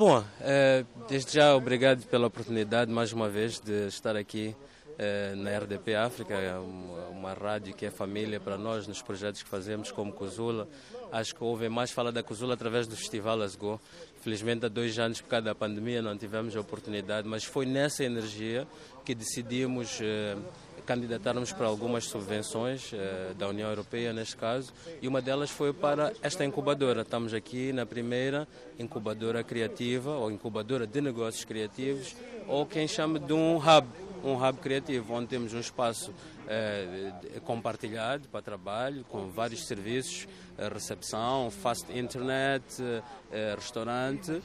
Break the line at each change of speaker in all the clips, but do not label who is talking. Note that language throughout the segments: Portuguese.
Bom, eh, desde já obrigado pela oportunidade mais uma vez de estar aqui eh, na RDP África, é uma, uma rádio que é família para nós nos projetos que fazemos como Cozula. Acho que houve mais fala da Cozula através do Festival Asgo. Felizmente há dois anos por causa da pandemia não tivemos a oportunidade, mas foi nessa energia que decidimos candidatarmos para algumas subvenções eh, da União Europeia, neste caso, e uma delas foi para esta incubadora. Estamos aqui na primeira incubadora criativa, ou incubadora de negócios criativos, ou quem chama de um hub, um hub criativo, onde temos um espaço eh, compartilhado para trabalho, com vários serviços, eh, recepção, fast internet, eh, restaurante,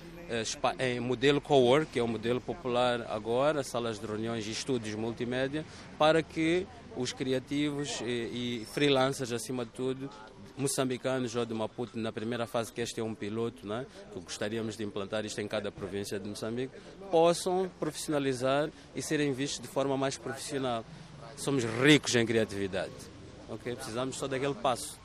em modelo co-work, que é o modelo popular agora, salas de reuniões e estúdios multimédia, para que os criativos e, e freelancers, acima de tudo, moçambicanos ou de Maputo, na primeira fase, que este é um piloto, né, que gostaríamos de implantar isto em cada província de Moçambique, possam profissionalizar e serem vistos de forma mais profissional. Somos ricos em criatividade, ok? Precisamos só daquele passo.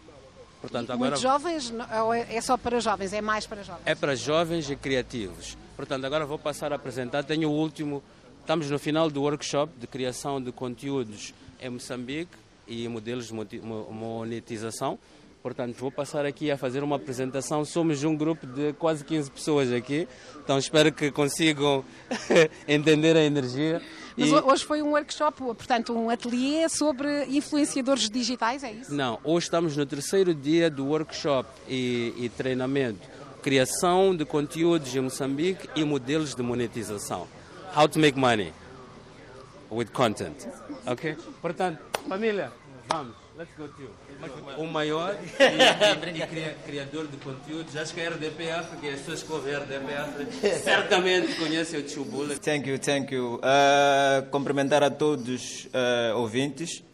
Portanto, agora... Muito jovens, ou é, é só para jovens? É mais para jovens?
É para jovens e criativos. Portanto, agora vou passar a apresentar. Tenho o último, estamos no final do workshop de criação de conteúdos em Moçambique e modelos de monetização. Portanto, vou passar aqui a fazer uma apresentação. Somos um grupo de quase 15 pessoas aqui, então espero que consigam entender a energia.
Mas e... hoje foi um workshop, portanto, um ateliê sobre influenciadores digitais, é isso?
Não, hoje estamos no terceiro dia do workshop e, e treinamento. Criação de conteúdos em Moçambique e modelos de monetização. How to make money with content. Ok? Portanto, família, vamos. Let's go to O maior e, e, e, criador de conteúdos. Acho que a RDP África e as pessoas que ouvem a RDP África certamente conhecem o Tio Bullet.
Thank you, thank you. Uh, cumprimentar a todos uh, ouvintes.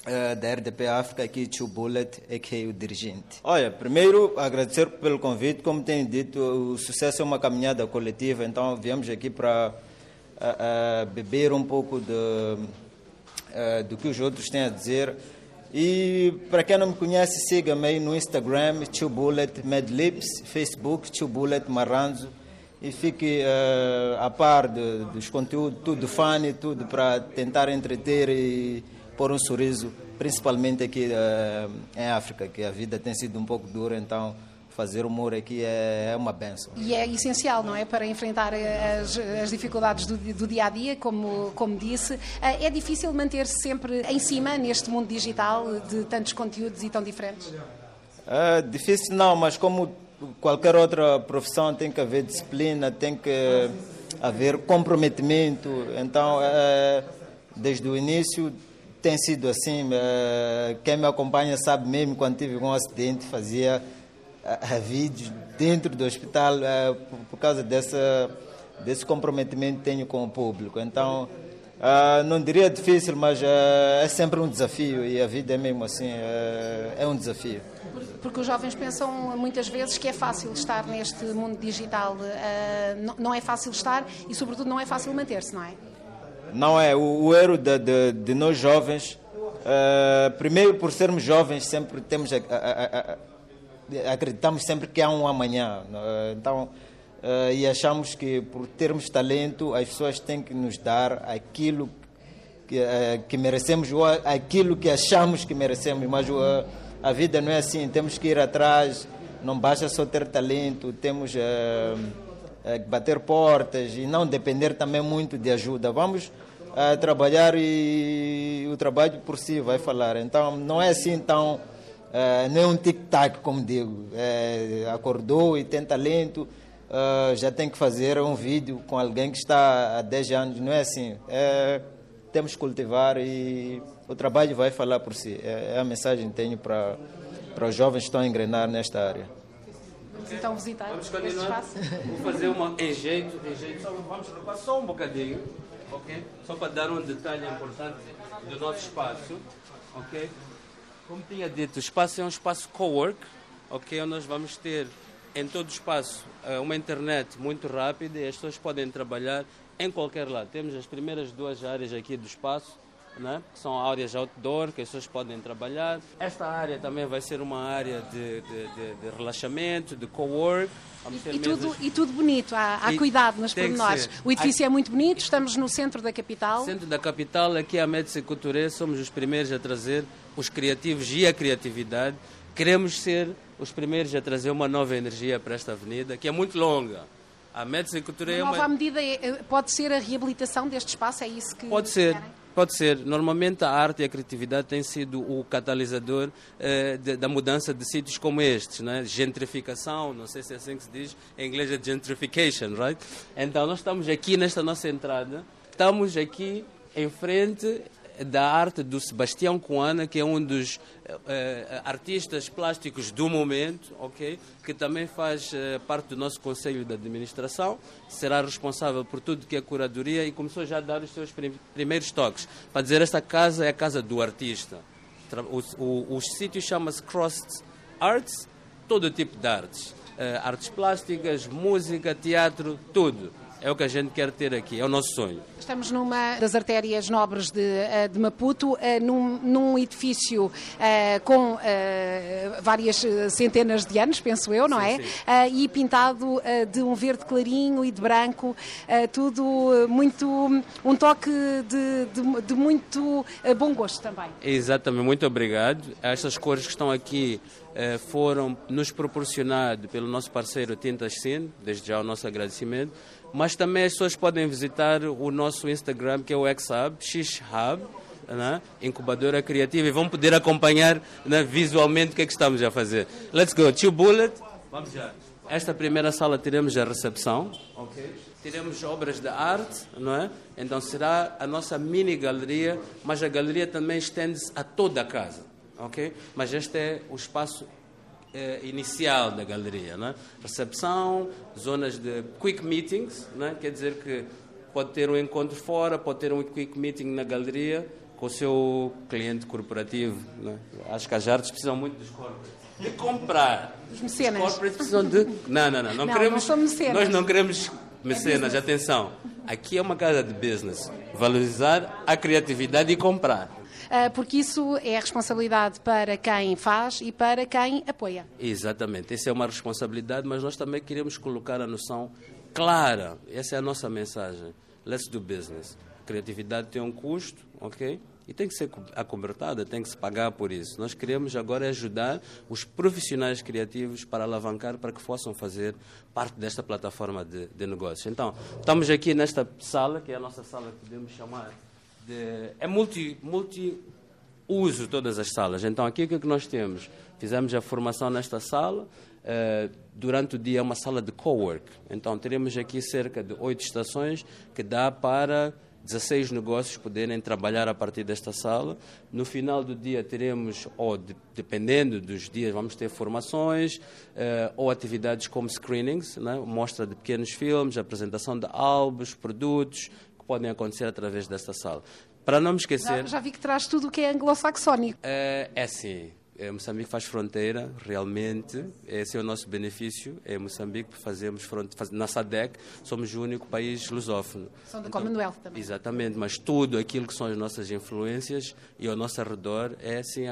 Uh, da RDP África, aqui Tio Bullet, aqui o dirigente. Olha, primeiro agradecer pelo convite, como tenho dito, o sucesso é uma caminhada coletiva, então viemos aqui para uh, uh, beber um pouco de, do que os outros têm a dizer e para quem não me conhece, siga-me no Instagram, Bullet Medlips, Facebook, Bullet Marranzo. E fique uh, a par de, dos conteúdos, tudo funny, tudo para tentar entreter e pôr um sorriso, principalmente aqui uh, em África, que a vida tem sido um pouco dura, então fazer humor aqui é, é uma benção.
E é essencial, não é? Para enfrentar as, as dificuldades do, do, dia a dia, como, como disse. Eh, é difícil manter-se sempre em cima neste mundo digital de tantos conteúdos e tão diferentes?
É difícil não, mas como qualquer outra profissão tem que haver disciplina, tem que haver comprometimento. Então, é, desde o início tem sido assim. É, quem me acompanha sabe mesmo quando tive um acidente fazia a, vídeos dentro do hospital uh, por, por, causa dessa, desse comprometimento que tenho com o público. Então, uh, não diria difícil, mas uh, é sempre um desafio e a vida é mesmo assim, é um desafio.
Porque os jovens pensam muitas vezes que é fácil estar neste mundo digital. Não, não é fácil estar e, sobretudo, não é fácil manter-se, não é?
Não é. O, o erro de, de, de nós jovens, primeiro por sermos jovens, sempre temos a, a, a acreditamos sempre que há um amanhã. É? Então, uh, e achamos que por termos talento, as pessoas têm que nos dar aquilo que, uh, que merecemos ou aquilo que achamos que merecemos. Mas uh, a vida não é assim, temos que ir atrás, não basta só ter talento, temos que bater portas e não depender também muito de ajuda. Vamos trabalhar e o trabalho por si vai falar. Então, não é assim tão Uh, não é um tic-tac, como digo. É, acordou e tem talento, uh, já tem que fazer um vídeo com alguém que está há 10 anos. Não é assim. É, temos que cultivar e o trabalho vai falar por si. É, é a mensagem que tenho para, para os jovens que estão a engrenar nesta área.
Vamos então visitar
vamos continuar. Vou fazer uma em jeito, em jeito. Só, vamos recuar só um bocadinho, ok? Só para dar um detalhe importante do nosso espaço, ok? Como tinha dito, o espaço é um espaço co-work, ok? Onde nós vamos ter em todo o espaço eh, uma internet muito rápida e as pessoas podem trabalhar em qualquer lado. Temos as primeiras duas áreas aqui do espaço, né? que são áreas outdoor que as pessoas podem trabalhar. Esta área também vai ser uma área de, de, de, de relaxamento, de co-work.
E, e, tudo, e tudo bonito, há, há cuidado nos pormenores. O edifício é muito bonito, estamos no centro da capital.
Centro da capital, aqui a Médici Couture, somos os primeiros a trazer os criativos e a criatividade. Queremos ser os primeiros a trazer uma nova energia para esta avenida, que é muito longa. A Médici Couture
é uma... nova medida é, pode ser a reabilitação deste espaço, é isso que
Pode ser. Querem? Pode ser. Normalmente a arte e a criatividade têm sido o catalisador eh, de, da mudança de sítios como estes, né? gentrificação, não sei se é assim que se diz, em inglês é gentrification, right? Então nós estamos aqui nesta nossa entrada, estamos aqui em frente da arte do Sebastião Coana, que é um dos uh, artistas plásticos do momento, ok? Que também faz uh, parte do nosso conselho de administração, será responsável por tudo que é curadoria e começou já a dar os seus prim primeiros toques para dizer esta casa é a casa do artista. O, o, o sítio chama-se Crossed Arts, todo tipo de artes, artes plásticas, música, teatro, tudo. É o que a gente quer ter aqui, é o nosso sonho.
Estamos numa das artérias nobres de, eh, de Maputo, eh, num, num edifício eh, com várias centenas de anos, penso eu, não sim, é? Sim. E pintado de um verde clarinho e de branco, tudo muito. um toque de, de, de muito bom gosto também.
Exatamente, muito obrigado. Estas cores que estão aqui foram nos proporcionadas pelo nosso parceiro Tintas Sim, desde já o nosso agradecimento mas também as pessoas podem visitar o nosso Instagram, que é o XHub, XHub, né? incubadora criativa, e vão poder acompanhar né, visualmente o que é que estamos a fazer. Let's go. Two Bullet. Vamos já. Esta primeira sala teremos a recepção. Okay. Teremos obras de arte, não é? Então será a nossa mini galeria, mas a galeria também estende-se a toda a casa, ok? Mas este é o espaço eh, inicial da galeria. Né? Recepção, zonas de quick meetings, né? quer dizer que pode ter um encontro fora, pode ter um quick meeting na galeria com o seu cliente corporativo. Né? Acho que as artes precisam muito dos corporates. De comprar.
Os mecenas.
Os corporates precisam de. Não, não, não. Não, não queremos,
não.
Nós não queremos mecenas, é atenção. Aqui é uma casa de business. Valorizar a criatividade e comprar.
Ah, porque isso é responsabilidade para quem faz e para quem apoia.
Exatamente, essa é uma responsabilidade, mas nós também queremos colocar a noção clara, essa é a nossa mensagem. Let's do business. Criatividade tem um custo, ok? E tem que ser acobertada, tem que se pagar por isso. Nós queremos agora ajudar os profissionais criativos para alavancar, para que possam fazer parte desta plataforma de, de negócios. Então, estamos aqui nesta sala, que é a nossa sala que podemos chamar de, é multi, multi uso todas as salas. Então aqui o que, é nós temos? Fizemos a formação nesta sala. Uh, durante o dia é uma sala de co-work. Então teremos aqui cerca de oito estações que dá para 16 negócios poderem trabalhar a partir desta sala. No final do dia teremos, ou de, dependendo dos dias, vamos ter formações uh, ou atividades como screenings, né? mostra de pequenos filmes, apresentação de álbuns, produtos, podem acontecer através desta sala. Para não me esquecer. Já,
já vi que traz tudo o que é anglo-saxónico.
É, é sim. É, Moçambique faz fronteira, realmente. Esse é o nosso benefício. É Moçambique, fazemos fronteira. Na SADEC, somos o único país lusófono.
São do então, Commonwealth também.
Exatamente, mas tudo aquilo que são as nossas influências e ao nosso redor é assim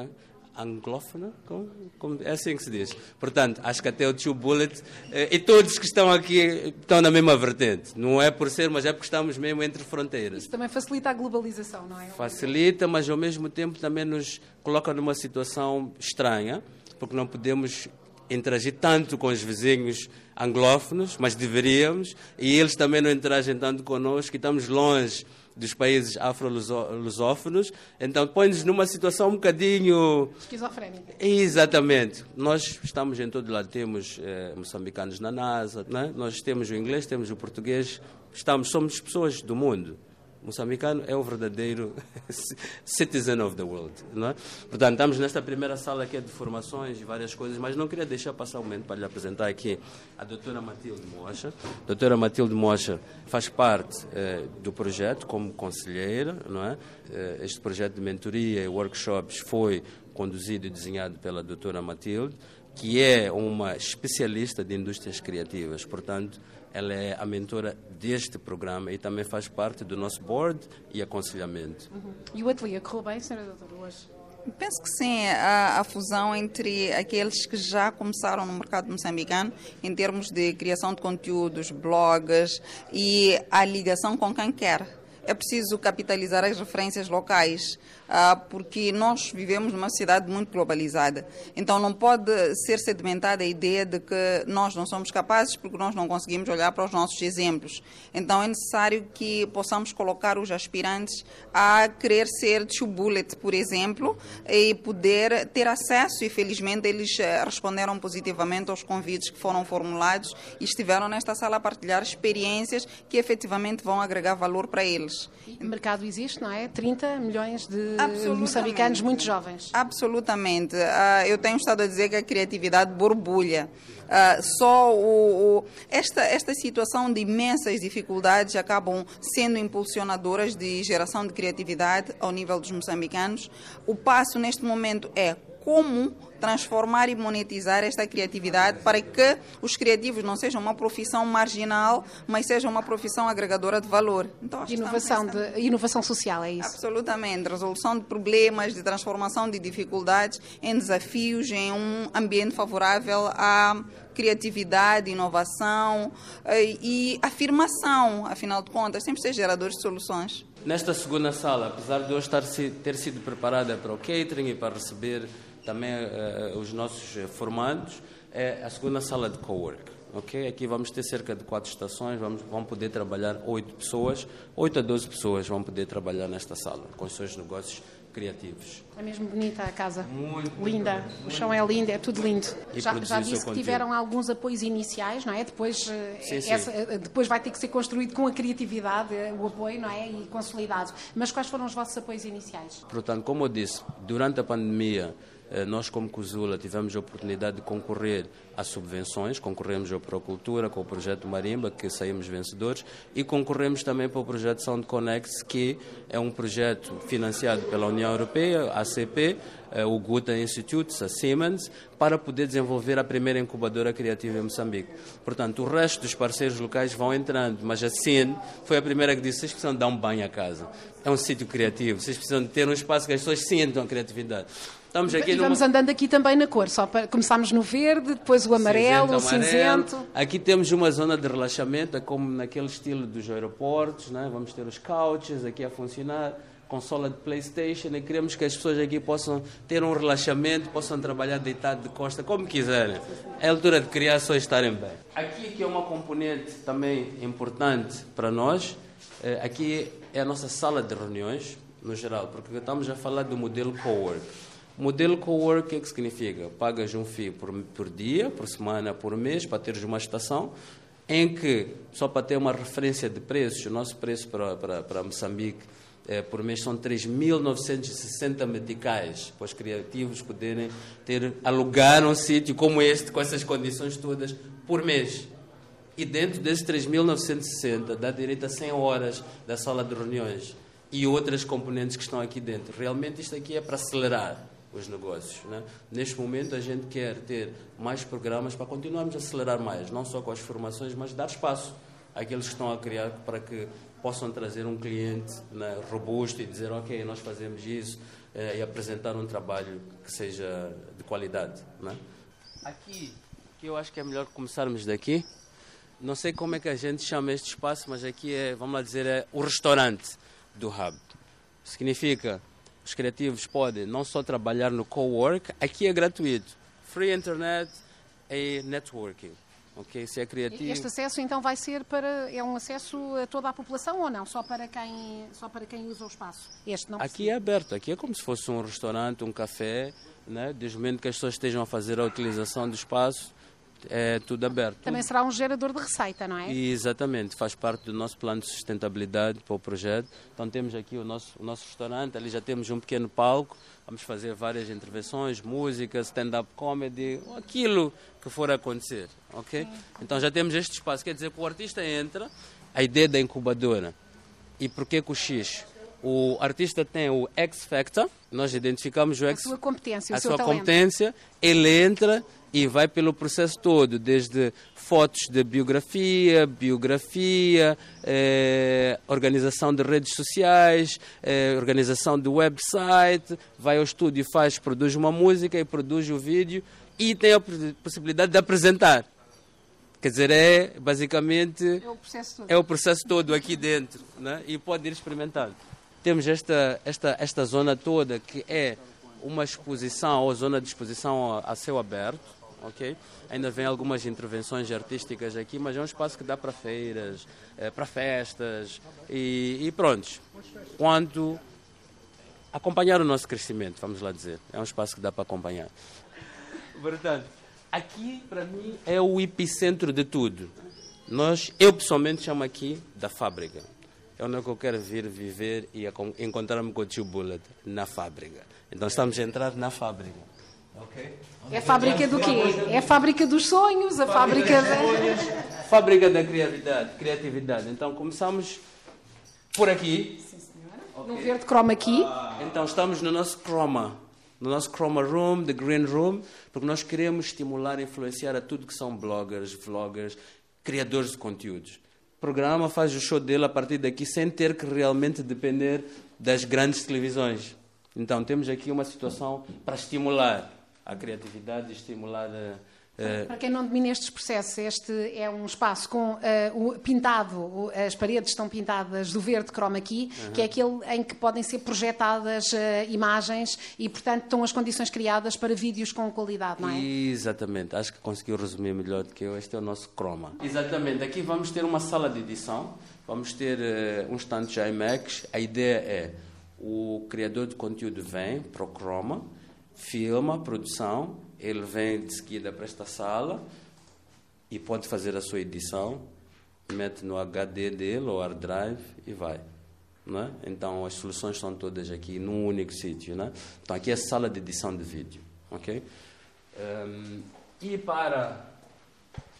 anglófona, como, como, é assim que se diz. Portanto, acho que até o Tio Bullet eh, e todos que estão aqui estão na mesma vertente. Não é por ser, mas é porque estamos mesmo entre fronteiras.
Isso também facilita a globalização, não é?
Facilita, mas ao mesmo tempo também nos coloca numa situação estranha, porque não podemos interagir tanto com os vizinhos anglófonos, mas deveríamos, e eles também não interagem tanto connosco, e estamos longe dos países afro-lusófonos, então põe-nos numa situação um bocadinho...
Esquizofrénica.
Exatamente. Nós estamos em todo lado, temos eh, moçambicanos na NASA, né? nós temos o inglês, temos o português, estamos, somos pessoas do mundo moçambicano é o verdadeiro citizen of the world. Não é? Portanto, estamos nesta primeira sala aqui de formações e várias coisas, mas não queria deixar passar o momento para lhe apresentar aqui a doutora Matilde Mocha. A doutora Matilde Mocha faz parte eh, do projeto como conselheira. Não é? Eh, este projeto de mentoria e workshops foi conduzido e desenhado pela doutora Matilde, que é uma especialista de indústrias criativas. Portanto, ela é a mentora deste programa e também faz parte do nosso board e aconselhamento.
Uhum. E o ateliê correu bem, senhora doutora, hoje?
Penso que sim, a, a, fusão entre aqueles que já começaram no mercado moçambicano, em termos de criação de conteúdos, blogs e a ligação com quem quer é preciso capitalizar as referências locais, ah, porque nós vivemos numa sociedade muito globalizada. Então não pode ser sedimentada a ideia de que nós não somos capazes porque nós não conseguimos olhar para os nossos exemplos. Então é necessário que possamos colocar os aspirantes a querer ser two bullet, por exemplo, e poder ter acesso e felizmente eles eh, responderam positivamente aos convites que foram formulados e estiveram nesta sala a partilhar experiências que efetivamente vão agregar valor para eles.
O mercado existe, não é? 30 milhões de moçambicanos muito jovens.
Absolutamente. Uh, eu tenho estado a dizer que a criatividade borbulha. Uh, só o, o, esta, esta situação de imensas dificuldades acabam sendo impulsionadoras de geração de criatividade ao nível dos moçambicanos. O passo neste momento é como transformar e monetizar esta criatividade para que os criativos não sejam uma profissão marginal, mas sejam uma profissão agregadora de valor.
Então, inovação, de, inovação social, é isso?
Absolutamente. Resolução de problemas, de transformação de dificuldades em desafios, em um ambiente favorável à criatividade, inovação eh, e afirmação, afinal de contas, sempre ser geradores de soluções.
Nesta segunda sala, apesar de eu estar, ter sido preparada para o catering e para receber também uh, os nossos formandos, é a segunda sala de cowork. Okay? Aqui vamos ter cerca de quatro estações, vamos, vão poder trabalhar oito pessoas, oito a doze pessoas vão poder trabalhar nesta sala, com os seus negócios criativos.
É mesmo bonita a casa.
Muito.
Linda. Muito o chão é lindo, é tudo lindo. já, já disse que tiveram alguns apoios iniciais, não é? Depois, eh, sim, essa, sim. Eh, depois vai ter que ser construído com a criatividade, o apoio, não é? E consolidado. Mas quais foram os vossos apoios iniciais?
Portanto, como eu disse, durante a pandemia, eh, nós, como Cozula, tivemos a oportunidade de concorrer a subvenções, concorremos ao Procultura com o projeto Marimba, que saímos vencedores, e concorremos também para o projeto Sound Connect, que é um projeto financiado pela União Europeia, ACP, eh, o Guta Institute, a Siemens, para poder desenvolver a primeira incubadora criativa em Moçambique. Portanto, o resto dos parceiros locais vão entrando, mas a CIN foi a primeira que disse: vocês precisam dar um banho à casa. É um sítio criativo, vocês precisam ter um espaço que as pessoas sintam a criatividade.
Estamos aqui e vamos numa... andando aqui também na cor, só para começámos no verde, depois o amarelo, cinzento, o cinzento.
Aqui temos uma zona de relaxamento, é como naquele estilo dos aeroportos, né? vamos ter os couches aqui a funcionar, consola de Playstation e queremos que as pessoas aqui possam ter um relaxamento, possam trabalhar deitado de costa, como quiserem. É a altura de criar só estarem bem. Aqui que é uma componente também importante para nós, eh, aqui é a nossa sala de reuniões, no geral, porque estamos a falar do modelo co-work. Modelo co-work, o que, é que significa? Pagas um FII por, por dia, por semana, por mês, para teres uma estação, em que, só para ter uma referência de preços, o nosso preço para, para, para Moçambique é, por mês são 3.960 meticais, para os criativos poderem ter, alugar um sítio como este, com essas condições todas, por mês. E dentro desses 3.960 dá direito a 100 horas da sala de reuniões e outras componentes que estão aqui dentro. Realmente isto aqui é para acelerar os negócios. Né? Neste momento, a gente quer ter mais programas para continuarmos a acelerar mais, não só com as formações, mas dar espaço àqueles que estão a criar para que possam trazer um cliente né, robusto e dizer, ok, nós fazemos isso eh, e apresentar um trabalho que seja de qualidade. Né? Aqui, que eu acho que é melhor começarmos daqui. Não sei como é que a gente chama este espaço, mas aqui é, vamos lá dizer, é o restaurante do Hub. Significa os criativos podem não só trabalhar no co-work, aqui é gratuito. Free internet e networking. Ok, se é criativo.
Este acesso então vai ser para é um acesso a toda a população ou não? Só para quem só para quem usa o espaço? Este não.
Aqui é aberto. Aqui é como se fosse um restaurante, um café, né? Desde o momento que as pessoas estejam a fazer a utilização do espaço, é tudo aberto.
Também será um gerador de receita, não é?
Exatamente, faz parte do nosso plano de sustentabilidade para o projeto. Então temos aqui o nosso, o nosso restaurante, ali já temos um pequeno palco, vamos fazer várias intervenções, música, stand-up comedy, aquilo que for acontecer, ok? Então já temos este espaço, quer dizer que o artista entra, a ideia da incubadora. E porquê que o X? O artista tem o X Factor, nós identificamos o X,
a sua competência,
a
sua
talento. competência, ele entra e vai pelo processo todo, desde fotos de biografia, biografia, eh, organização de redes sociais, eh, organização de website, vai ao estúdio, faz, produz uma música e produz o vídeo e tem a possibilidade de apresentar. Quer dizer, é basicamente
É o processo todo.
é o processo todo aqui dentro né? e pode ir experimentando. Temos esta, esta, esta zona toda que é uma exposição ou zona de exposição a, a céu aberto, ok? Ainda vem algumas intervenções artísticas aqui, mas é um espaço que dá para feiras, eh, para festas e, e pronto. Quanto acompanhar o nosso crescimento, vamos lá dizer. É um espaço que dá para acompanhar. Portanto, aqui para mim é o epicentro de tudo. Nós, eu pessoalmente chamo aqui da fábrica. É onde é eu quero vir viver e encontrar-me com o tio Bullet, na fábrica. Então estamos a entrar na fábrica. Ok?
É a fábrica do quê? É a fábrica dos sonhos, a fábrica da...
Fábrica da criatividade, criatividade. Então começamos por aqui.
No verde chroma key.
Então estamos no nosso chroma, no nosso chroma room, the green room, porque nós queremos estimular e influenciar a tudo que são bloggers, vloggers, criadores de conteúdos. O programa faz o show dele a partir daqui sem ter que realmente depender das grandes televisões. Então temos aqui uma situação para estimular a criatividade, estimular eh, eh,
Para quem não domina estes processos, este é um espaço com eh, o pintado, o- as paredes estão pintadas do verde chroma key, que é aquele em que podem ser projetadas eh, imagens e, portanto, estão as condições criadas para vídeos com qualidade, não é?
Exatamente, acho que conseguiu resumir melhor do que eu. Este é o nosso Chroma. Exatamente, aqui vamos ter uma sala de edição, vamos ter eh, um stand de IMAX. A ideia é o criador de conteúdo vem para o Chroma, filma a produção, ele vem de seguida para esta sala e pode fazer a sua edição, mete no HD dele ou hard drive e vai. Não é? Então as soluções estão todas aqui num único sítio. Né? Então aqui é a sala de edição de vídeo. ok? Ehm, e para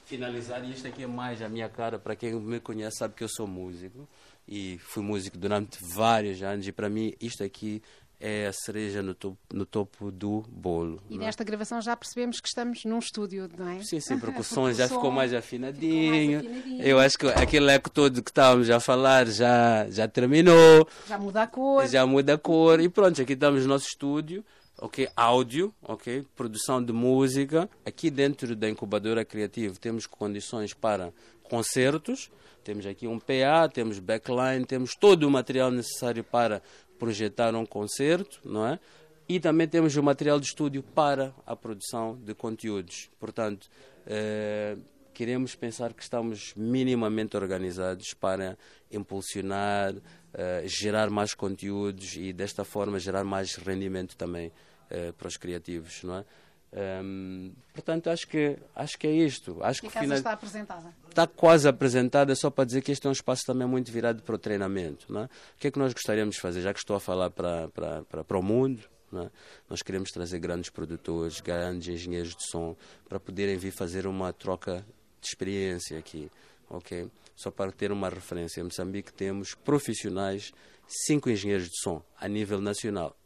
finalizar, isto aqui é mais a minha cara, para quem me conhece sabe que eu sou músico e fui músico durante vários anos e para mim isto aqui é a cereja no topo, no topo do bolo.
E
é?
nesta gravação já percebemos que estamos num estúdio, não é?
Sim, sim, porque o som já ficou mais afinadinho.
ficou mais afinadinho.
Eu acho que aquele eco todo que estávamos a falar já, já terminou,
Já muda a cor.
já muda a cor e pronto, aqui estamos no nosso estúdio, ok? Áudio, ok? Produção de música. Aqui dentro da incubadora criativa temos condições para concertos, temos aqui um PA, temos backline, temos todo o material necessário para projetar um concerto, não é? E também temos o material de estúdio para a produção de conteúdos. Portanto, eh, queremos pensar que estamos minimamente organizados para impulsionar, eh, gerar mais conteúdos e desta forma gerar mais rendimento também eh, para os criativos, não é? Ehm, portanto, acho que acho que é isto. Acho
E a
que
casa
final-
está apresentada.
está quase apresentada só para dizer que este é um espaço também muito virado para o treinamento. Não é? O que é que nós gostaríamos de fazer? Já que estou a falar para, para, para, para o mundo, não é? nós queremos trazer grandes produtores, grandes engenheiros de som, para poderem vir fazer uma troca de experiência aqui. ok? Só para ter uma referência, em Moçambique temos profissionais, cinco engenheiros de som a nível nacional.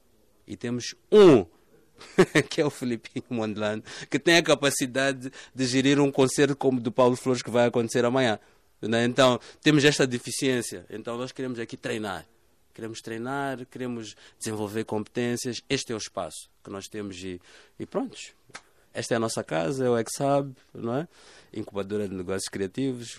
E temos um que é o Filipinho Mondlane, que tem a capacidade de gerir um concerto como o do Paulo Flores que vai acontecer amanhã. né? Então, temos esta deficiência. Então, nós queremos aqui treinar. Queremos treinar, queremos desenvolver competências. Este é o espaço que nós temos e, e pronto. Esta é a nossa casa, é o Exhub, não é? Incubadora de negócios criativos.